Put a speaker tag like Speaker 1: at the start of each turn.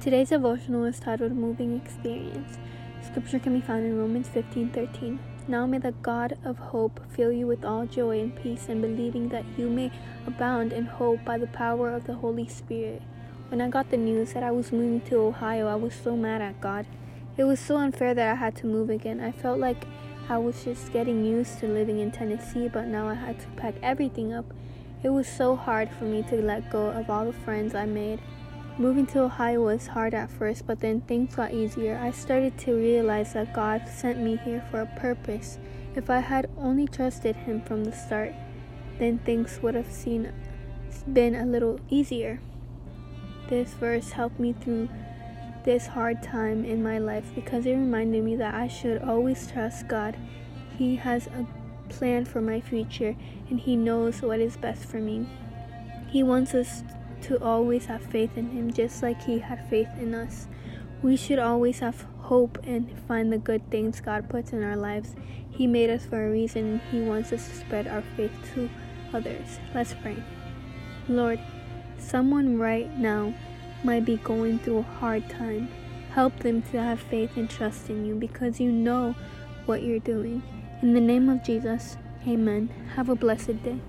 Speaker 1: Today's devotional is titled Moving Experience. Scripture can be found in Romans 15:13. Now may the God of hope fill you with all joy and peace in believing that you may abound in hope by the power of the Holy Spirit. When I got the news that I was moving to Ohio, I was so mad at God. It was so unfair that I had to move again. I felt like I was just getting used to living in Tennessee, but now I had to pack everything up. It was so hard for me to let go of all the friends I made. Moving to Ohio was hard at first, but then things got easier. I started to realize that God sent me here for a purpose. If I had only trusted Him from the start, then things would have seen, been a little easier. This verse helped me through this hard time in my life because it reminded me that I should always trust God. He has a plan for my future and He knows what is best for me. He wants us to always have faith in Him just like He had faith in us. We should always have hope and find the good things God puts in our lives. He made us for a reason and He wants us to spread our faith to others. Let's pray. Lord, someone right now might be going through a hard time. Help them to have faith and trust in you because you know what you're doing. In the name of Jesus, amen. Have a blessed day.